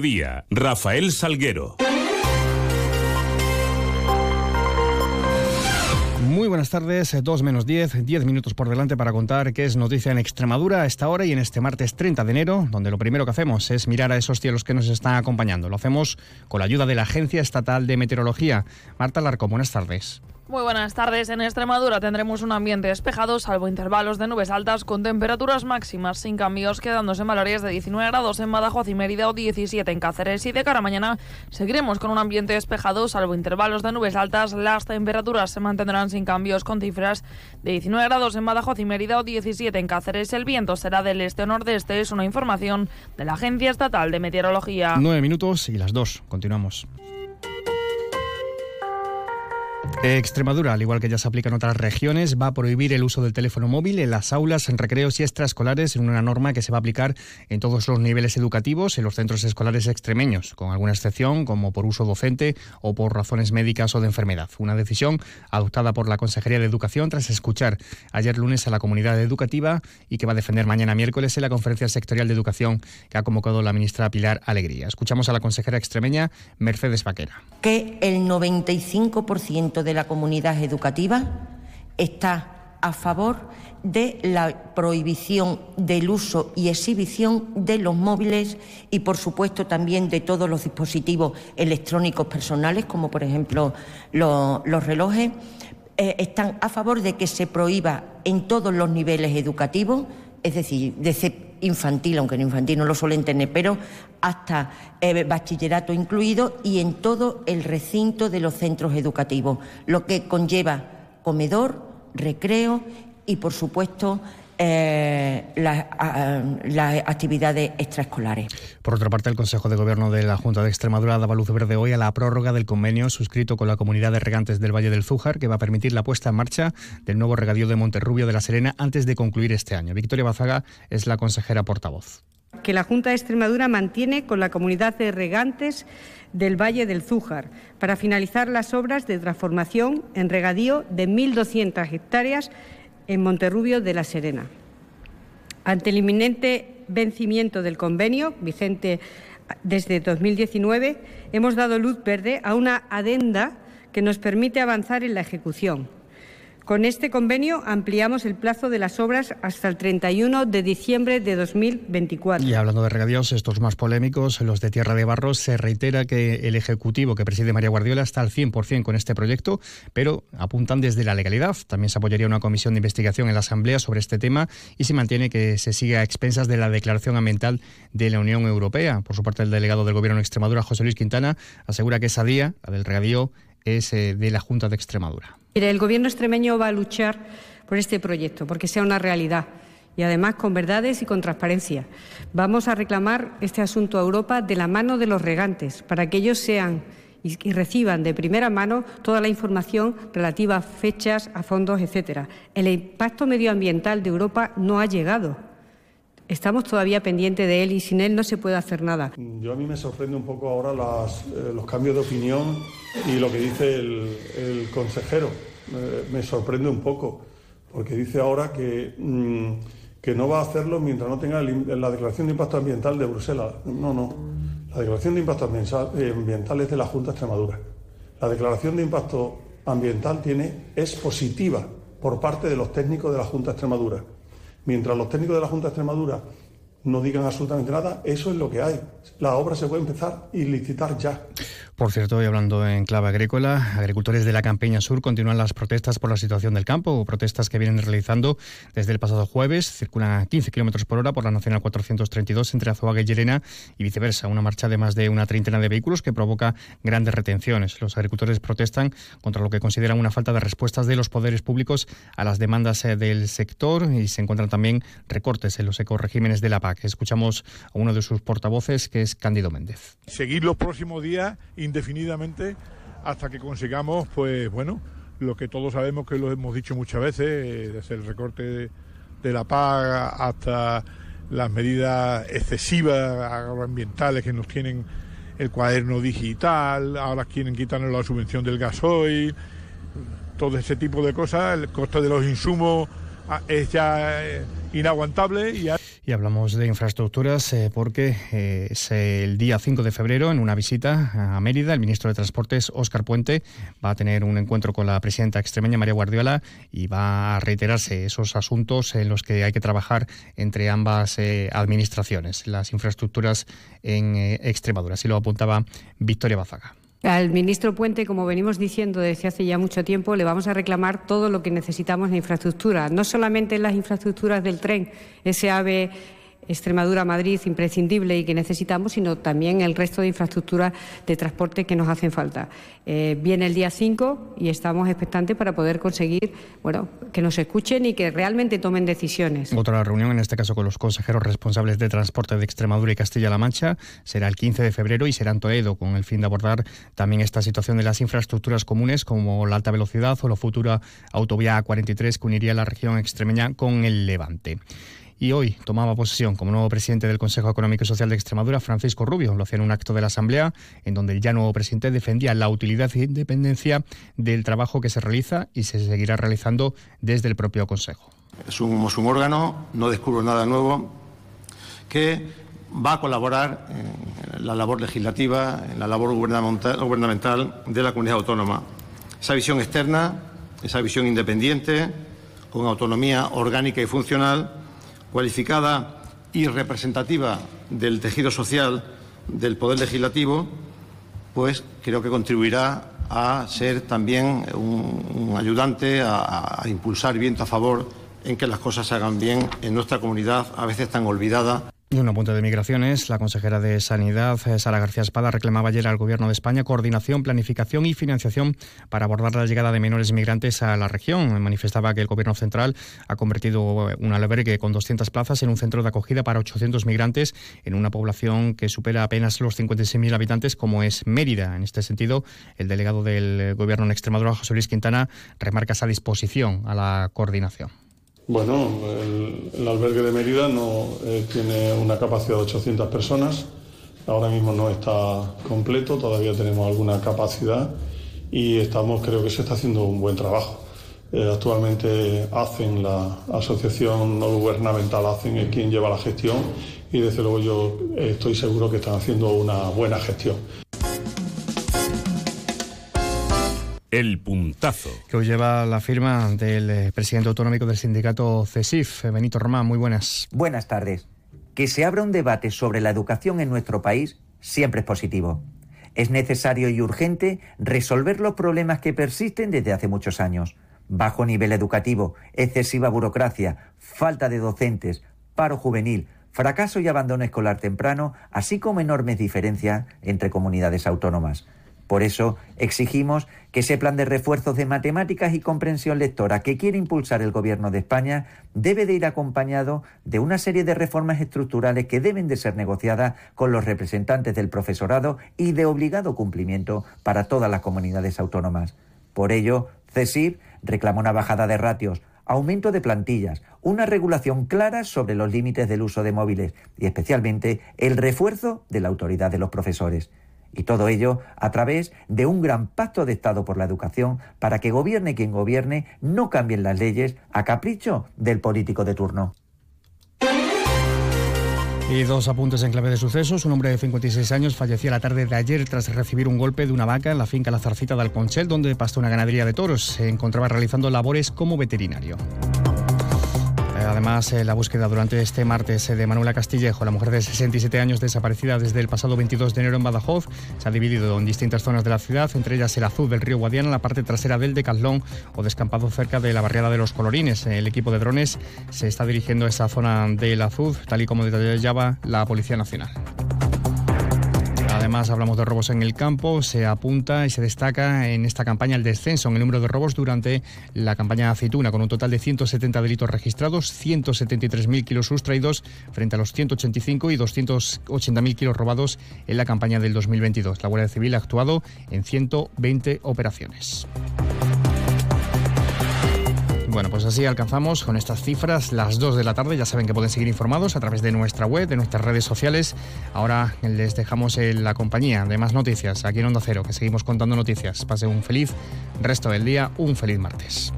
Día, Rafael Salguero. Muy buenas tardes, 2 menos 10, 10 minutos por delante para contar qué es noticia en Extremadura a esta hora y en este martes 30 de enero, donde lo primero que hacemos es mirar a esos cielos que nos están acompañando. Lo hacemos con la ayuda de la Agencia Estatal de Meteorología. Marta Larco, buenas tardes. Muy buenas tardes. En Extremadura tendremos un ambiente despejado, salvo intervalos de nubes altas con temperaturas máximas sin cambios, quedándose en valores de 19 grados en Badajoz y Mérida o 17 en Cáceres. Y de cara a mañana seguiremos con un ambiente despejado, salvo intervalos de nubes altas. Las temperaturas se mantendrán sin cambios con cifras de 19 grados en Badajoz y Mérida o 17 en Cáceres. El viento será del este o nordeste. Es una información de la Agencia Estatal de Meteorología. Nueve minutos y las dos. Continuamos. Extremadura, al igual que ya se aplica en otras regiones, va a prohibir el uso del teléfono móvil en las aulas, en recreos y extraescolares en una norma que se va a aplicar en todos los niveles educativos en los centros escolares extremeños, con alguna excepción como por uso docente o por razones médicas o de enfermedad. Una decisión adoptada por la Consejería de Educación tras escuchar ayer lunes a la comunidad educativa y que va a defender mañana miércoles en la Conferencia Sectorial de Educación que ha convocado la ministra Pilar Alegría. Escuchamos a la consejera extremeña Mercedes Vaquera. Que el 95% de la comunidad educativa está a favor de la prohibición del uso y exhibición de los móviles y, por supuesto, también de todos los dispositivos electrónicos personales, como por ejemplo los, relojes. Eh, están a favor de que se prohíba en todos los niveles educativos, es decir, desde infantil, aunque en infantil no lo suelen tener, pero hasta eh, bachillerato incluido y en todo el recinto de los centros educativos, lo que conlleva comedor, recreo y, por supuesto, eh, las, actividades extraescolares. Por otra parte, el Consejo de Gobierno de la Junta de Extremadura daba luz verde hoy a la prórroga del convenio suscrito con la comunidad de regantes del Valle del Zújar, que va a permitir la puesta en marcha del nuevo regadío de Monterrubio de la Serena antes de concluir este año. Victoria Bazaga es la consejera portavoz. Que la Junta de Extremadura mantiene con la comunidad de regantes del Valle del Zújar para finalizar las obras de transformación en regadío de 1.200 hectáreas en Monterrubio de la Serena. Ante el inminente vencimiento del convenio, vigente desde 2019, hemos dado luz verde a una adenda que nos permite avanzar en la ejecución. Con este convenio ampliamos el plazo de las obras hasta el 31 de diciembre de 2024. Y hablando de regadíos, estos más polémicos, los de Tierra de Barros, se reitera que el Ejecutivo que preside María Guardiola está al 100% con este proyecto, pero apuntan desde la legalidad. También se apoyaría una comisión de investigación en la Asamblea sobre este tema y se mantiene que se siga a expensas de la Declaración Ambiental de la Unión Europea. Por su parte, el delegado del Gobierno de Extremadura, José Luis Quintana, asegura que esa día, la del regadío, es eh, de la Junta de Extremadura el Gobierno extremeño va a luchar por este proyecto, porque sea una realidad y además con verdades y con transparencia. Vamos a reclamar este asunto a Europa de la mano de los regantes, para que ellos sean y reciban de primera mano toda la información relativa a fechas, a fondos, etcétera. El impacto medioambiental de Europa no ha llegado. Estamos todavía pendientes de él y sin él no se puede hacer nada. Yo a mí me sorprende un poco ahora eh, los cambios de opinión y lo que dice el, consejero. me sorprende un poco, porque dice ahora que, mm, que no va a hacerlo mientras no tenga la declaración de impacto ambiental de Bruselas. No, no. La declaración de impacto ambiental es de la Junta de Extremadura. La declaración de impacto ambiental tiene, es positiva por parte de los técnicos de la Junta de Extremadura. Mientras los técnicos de la Junta de Extremadura no digan absolutamente nada, eso es lo que hay. La obra se puede empezar y licitar ya. Por cierto, y hablando en clave agrícola, agricultores de la Campeña Sur continúan las protestas por la situación del campo, protestas que vienen realizando desde el pasado jueves. Circulan a 15 kilómetros por hora por la Nacional 432 entre Azuaga y Llerena y viceversa. Una marcha de más de una treintena de vehículos que provoca grandes retenciones. Los agricultores protestan contra lo que consideran una falta de respuestas de los poderes públicos a las demandas eh, del sector y se encuentran también recortes en los ecoregímenes de la PAC. Escuchamos a uno de sus portavoces, que es Cándido Méndez. Seguir los próximos días indefinidamente hasta que consigamos, pues bueno, lo que todos sabemos que lo hemos dicho muchas veces, eh, desde el recorte de la paga hasta las medidas excesivas agroambientales que nos tienen el cuaderno digital, ahora quieren quitarnos la subvención del gasoil, todo ese tipo de cosas, el coste de los insumos ah, es ya eh, inaguantable y Y hablamos de infraestructuras eh, porque eh, es el día 5 de febrero, en una visita a Mérida, el ministro de Transportes, Óscar Puente, va a tener un encuentro con la presidenta extremeña, María Guardiola, y va a reiterarse esos asuntos en los que hay que trabajar entre ambas eh, administraciones, las infraestructuras en Extremadura. Así lo apuntaba Victoria Bazaga. Al ministro Puente, como venimos diciendo desde hace ya mucho tiempo, le vamos a reclamar todo lo que necesitamos en infraestructura, no solamente en las infraestructuras del tren, ese AVE Extremadura-Madrid imprescindible y que necesitamos, sino también el resto de infraestructuras de transporte que nos hacen falta. Eh, viene el día 5 y estamos expectantes para poder conseguir bueno, que nos escuchen y que realmente tomen decisiones. Otra reunión, en este caso con los consejeros responsables de transporte de Extremadura y Castilla-La Mancha, será el 15 de febrero y será en Toledo, con el fin de abordar también esta situación de las infraestructuras comunes como la alta velocidad o la futura autovía A43 que uniría la región extremeña con el Levante y hoy tomaba posesión como nuevo presidente del Consejo Económico y Social de Extremadura, Francisco Rubio. Lo hacía en un acto de la Asamblea en donde el ya nuevo presidente defendía la utilidad e independencia del trabajo que se realiza y se seguirá realizando desde el propio Consejo. Somos un órgano, no descubro nada nuevo, que va a colaborar en la labor legislativa, en la labor gubernamental de la comunidad autónoma. Esa visión externa, esa visión independiente, con autonomía orgánica y funcional, cualificada y representativa del tejido social del Poder Legislativo, pues creo que contribuirá a ser también un, ayudante, a, a impulsar viento a favor en que las cosas se hagan bien en nuestra comunidad, a veces tan olvidada. Y un apunte de migraciones. La consejera de Sanidad, eh, Sara García Espada, reclamaba ayer al Gobierno de España coordinación, planificación y financiación para abordar la llegada de menores migrantes a la región. Manifestaba que el Gobierno central ha convertido un albergue con 200 plazas en un centro de acogida para 800 migrantes en una población que supera apenas los 56.000 habitantes, como es Mérida. En este sentido, el delegado del Gobierno en Extremadura, José Luis Quintana, remarca esa disposición a la coordinación. Bueno, el, albergue de Mérida no eh, tiene una capacidad de 800 personas. Ahora mismo no está completo, todavía tenemos alguna capacidad y estamos, creo que se está haciendo un buen trabajo. Eh, actualmente hacen la asociación no gubernamental, hacen es quien lleva la gestión y desde luego yo estoy seguro que están haciendo una buena gestión. El puntazo. Que hoy lleva la firma del eh, presidente autonómico del sindicato CESIF, Benito Román. Muy buenas. Buenas tardes. Que se abra un debate sobre la educación en nuestro país siempre es positivo. Es necesario y urgente resolver los problemas que persisten desde hace muchos años. Bajo nivel educativo, excesiva burocracia, falta de docentes, paro juvenil, fracaso y abandono escolar temprano, así como enormes diferencias entre comunidades autónomas. Por eso exigimos que ese plan de refuerzos de matemáticas y comprensión lectora que quiere impulsar el Gobierno de España debe de ir acompañado de una serie de reformas estructurales que deben de ser negociadas con los representantes del profesorado y de obligado cumplimiento para todas las comunidades autónomas. Por ello, CESIR reclama una bajada de ratios, aumento de plantillas, una regulación clara sobre los límites del uso de móviles y especialmente el refuerzo de la autoridad de los profesores. Y todo ello a través de un gran pacto de Estado por la educación para que gobierne quien gobierne, no cambien las leyes a capricho del político de turno. Y dos apuntes en clave de sucesos. Un hombre de 56 años falleció la tarde de ayer tras recibir un golpe de una vaca en la finca La Zarcita de Alconchel, donde pastó una ganadería de toros. Se encontraba realizando labores como veterinario. Además, eh, la búsqueda durante este martes eh, de Manuela Castillejo, la mujer de 67 años desaparecida desde el pasado 22 de enero en Badajoz, se ha dividido en distintas zonas de la ciudad, entre ellas el azul del río Guadiana, la parte trasera del Decathlon o descampado cerca de la barriada de los Colorines. El equipo de drones se está dirigiendo a esa zona del azul, tal y como detallaba la Policía Nacional. Además, hablamos de robos en el campo. Se apunta y se destaca en esta campaña el descenso en el número de robos durante la campaña aceituna, con un total de 170 delitos registrados, 173.000 kilos sustraídos frente a los 185 y 280.000 kilos robados en la campaña del 2022. La Guardia Civil ha actuado en 120 operaciones. Bueno, pues así alcanzamos con estas cifras las 2 de la tarde. Ya saben que pueden seguir informados a través de nuestra web, de nuestras redes sociales. Ahora les dejamos la compañía de más noticias aquí en Onda Cero, que seguimos contando noticias. Pase un feliz resto del día, un feliz martes.